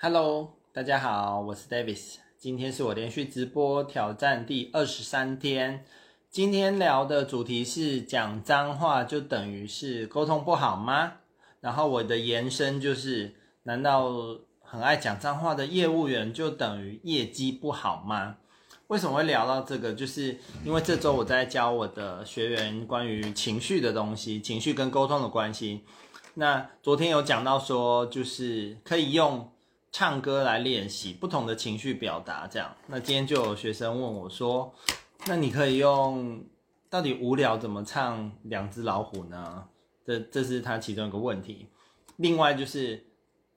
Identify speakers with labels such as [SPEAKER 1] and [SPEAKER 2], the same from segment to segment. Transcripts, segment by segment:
[SPEAKER 1] Hello，大家好，我是 Davis。今天是我连续直播挑战第二十三天。今天聊的主题是讲脏话就等于是沟通不好吗？然后我的延伸就是，难道很爱讲脏话的业务员就等于业绩不好吗？为什么会聊到这个？就是因为这周我在教我的学员关于情绪的东西，情绪跟沟通的关系。那昨天有讲到说，就是可以用唱歌来练习不同的情绪表达，这样。那今天就有学生问我说，那你可以用，到底无聊怎么唱两只老虎呢？这这是他其中一个问题。另外就是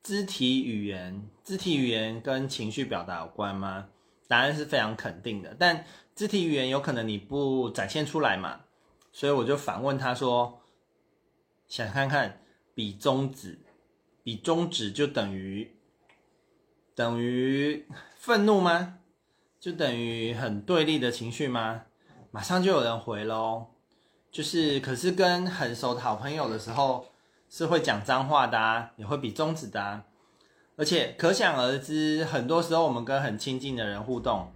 [SPEAKER 1] 肢体语言，肢体语言跟情绪表达有关吗？答案是非常肯定的，但肢体语言有可能你不展现出来嘛，所以我就反问他说，想看看比中指，比中指就等于等于愤怒吗？就等于很对立的情绪吗？马上就有人回喽，就是可是跟很熟的好朋友的时候是会讲脏话的啊，也会比中指的。而且可想而知，很多时候我们跟很亲近的人互动，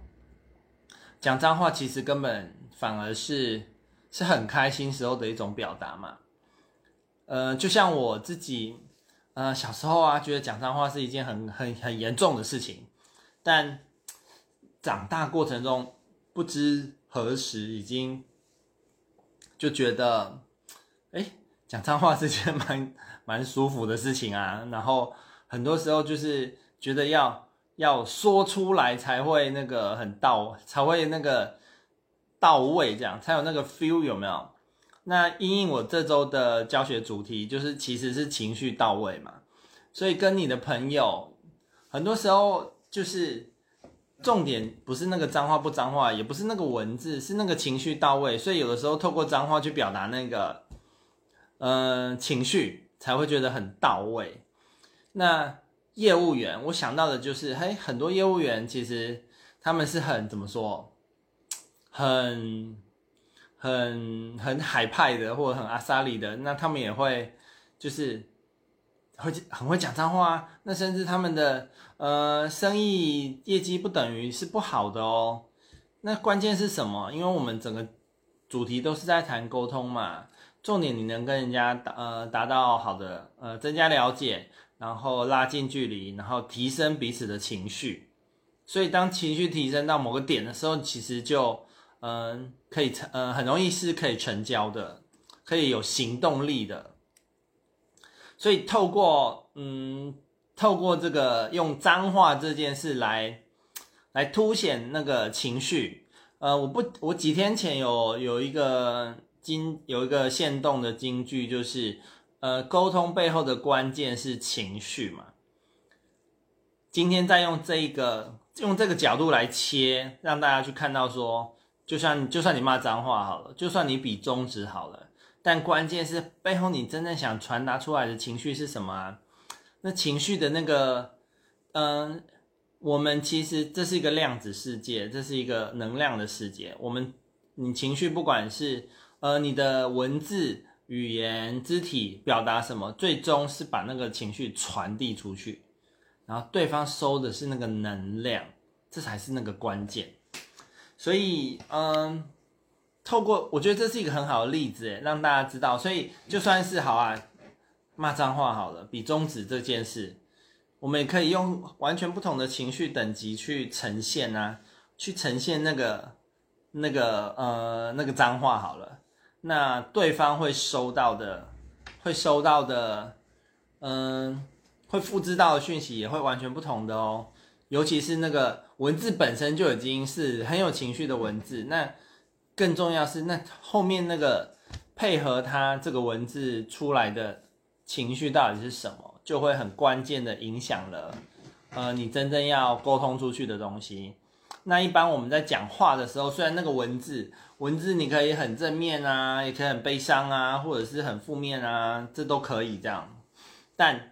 [SPEAKER 1] 讲脏话其实根本反而是是很开心时候的一种表达嘛。呃，就像我自己，呃，小时候啊，觉得讲脏话是一件很很很严重的事情，但长大过程中，不知何时已经就觉得，哎，讲脏话是件蛮蛮舒服的事情啊，然后。很多时候就是觉得要要说出来才会那个很到，才会那个到位，这样才有那个 feel 有没有？那因应我这周的教学主题就是其实是情绪到位嘛，所以跟你的朋友，很多时候就是重点不是那个脏话不脏话，也不是那个文字，是那个情绪到位。所以有的时候透过脏话去表达那个嗯、情绪，才会觉得很到位。那业务员，我想到的就是，嘿，很多业务员其实他们是很怎么说，很很很海派的，或者很阿萨里的。那他们也会就是会很会讲脏话啊。那甚至他们的呃生意业绩不等于是不好的哦。那关键是什么？因为我们整个主题都是在谈沟通嘛，重点你能跟人家达呃达到好的呃增加了解。然后拉近距离，然后提升彼此的情绪，所以当情绪提升到某个点的时候，其实就嗯可以成嗯很容易是可以成交的，可以有行动力的。所以透过嗯透过这个用脏话这件事来来凸显那个情绪，呃我不我几天前有有一个金有一个现动的金句就是。呃，沟通背后的关键是情绪嘛。今天再用这一个用这个角度来切，让大家去看到说，就算就算你骂脏话好了，就算你比中指好了，但关键是背后你真正想传达出来的情绪是什么啊？那情绪的那个，嗯、我们其实这是一个量子世界，这是一个能量的世界。我们你情绪不管是呃你的文字。语言、肢体表达什么，最终是把那个情绪传递出去，然后对方收的是那个能量，这才是那个关键。所以，嗯，透过我觉得这是一个很好的例子，让大家知道。所以，就算是好啊，骂脏话好了，比中指这件事，我们也可以用完全不同的情绪等级去呈现啊，去呈现那个那个呃那个脏话好了。那对方会收到的，会收到的，嗯，会复制到的讯息也会完全不同的哦。尤其是那个文字本身就已经是很有情绪的文字，那更重要是那后面那个配合它这个文字出来的情绪到底是什么，就会很关键的影响了，呃，你真正要沟通出去的东西。那一般我们在讲话的时候，虽然那个文字。文字你可以很正面啊，也可以很悲伤啊，或者是很负面啊，这都可以这样。但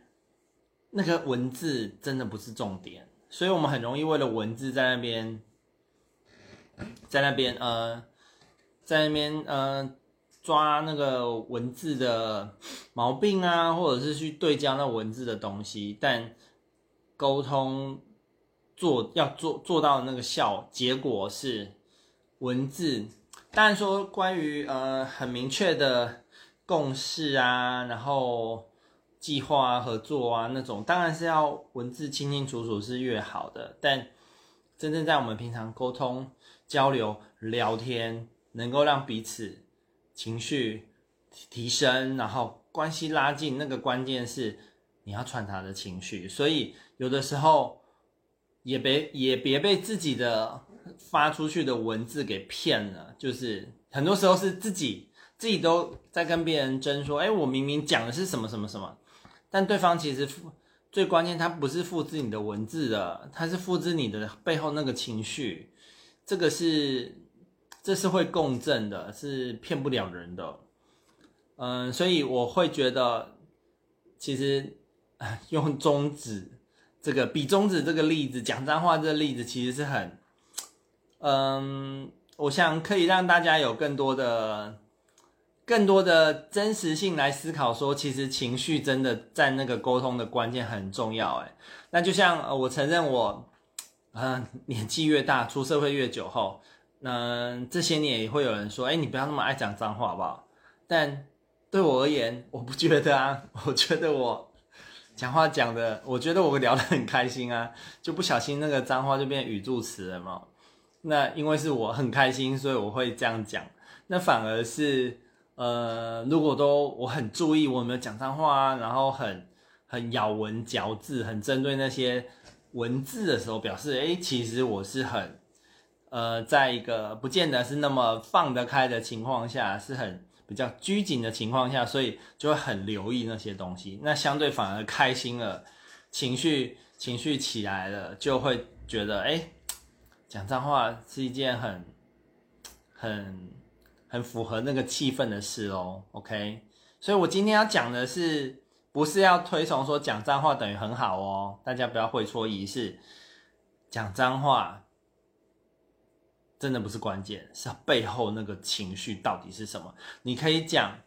[SPEAKER 1] 那个文字真的不是重点，所以我们很容易为了文字在那边，在那边呃，在那边呃抓那个文字的毛病啊，或者是去对焦那文字的东西。但沟通做要做做到那个效结果是文字。当然说关于呃很明确的共识啊，然后计划啊、合作啊那种，当然是要文字清清楚楚是越好的。但真正在我们平常沟通、交流、聊天，能够让彼此情绪提升，然后关系拉近，那个关键是你要传达的情绪。所以有的时候也别也别被自己的发出去的文字给骗了。就是很多时候是自己自己都在跟别人争说，哎，我明明讲的是什么什么什么，但对方其实最关键，他不是复制你的文字的，他是复制你的背后那个情绪。这个是。这是会共振的，是骗不了人的，嗯，所以我会觉得，其实 用中指这个比中指这个例子讲脏话这个例子，其实是很，嗯，我想可以让大家有更多的、更多的真实性来思考，说其实情绪真的在那个沟通的关键很重要，哎，那就像我承认我，嗯，年纪越大，出社会越久后。嗯这些年也会有人说，哎，你不要那么爱讲脏话，好不好？但对我而言，我不觉得啊。我觉得我讲话讲的，我觉得我聊得很开心啊，就不小心那个脏话就变语助词了嘛。那因为是我很开心，所以我会这样讲。那反而是，呃，如果都我很注意我有没有讲脏话啊，然后很很咬文嚼字，很针对那些文字的时候，表示，哎，其实我是很。呃，在一个不见得是那么放得开的情况下，是很比较拘谨的情况下，所以就会很留意那些东西。那相对反而开心了，情绪情绪起来了，就会觉得哎，讲脏话是一件很很很符合那个气氛的事哦。OK，所以我今天要讲的是，不是要推崇说讲脏话等于很好哦，大家不要会错意，是讲脏话。真的不是关键，是背后那个情绪到底是什么？你可以讲，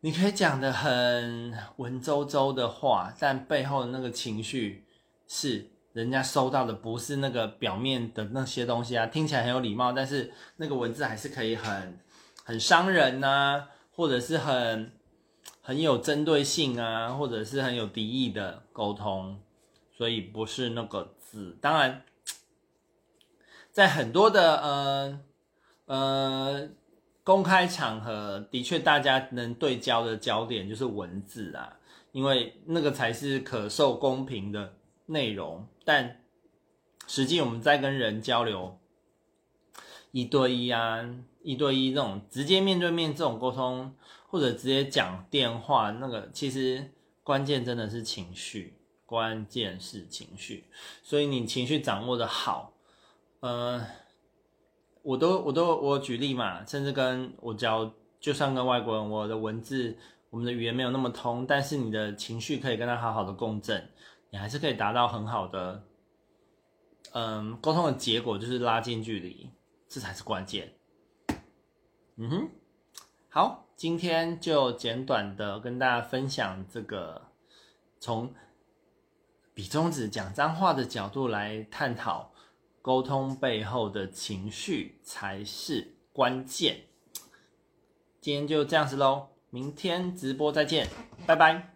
[SPEAKER 1] 你可以讲的很文绉绉的话，但背后的那个情绪是人家收到的，不是那个表面的那些东西啊。听起来很有礼貌，但是那个文字还是可以很很伤人呐、啊，或者是很很有针对性啊，或者是很有敌意的沟通，所以不是那个字，当然。在很多的呃呃公开场合，的确大家能对焦的焦点就是文字啊，因为那个才是可受公平的内容。但实际我们在跟人交流，一对一啊，一对一这种直接面对面这种沟通，或者直接讲电话，那个其实关键真的是情绪，关键是情绪。所以你情绪掌握的好。呃，我都我都我举例嘛，甚至跟我教，就算跟外国人，我的文字，我们的语言没有那么通，但是你的情绪可以跟他好好的共振，你还是可以达到很好的，嗯、沟通的结果就是拉近距离，这才是关键。嗯哼，好，今天就简短的跟大家分享这个，从比中指讲脏话的角度来探讨。沟通背后的情绪才是关键。今天就这样子喽，明天直播再见，拜拜。